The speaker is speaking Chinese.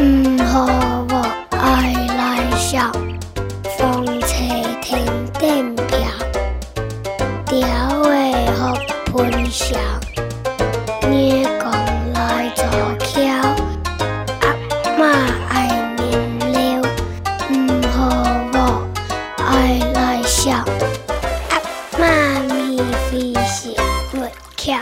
唔好我爱来笑，风吹天顶飘，鸟会学飞翔，月光来作桥。阿嬷爱念了，唔好我爱来笑，阿嬷咪飞上月桥。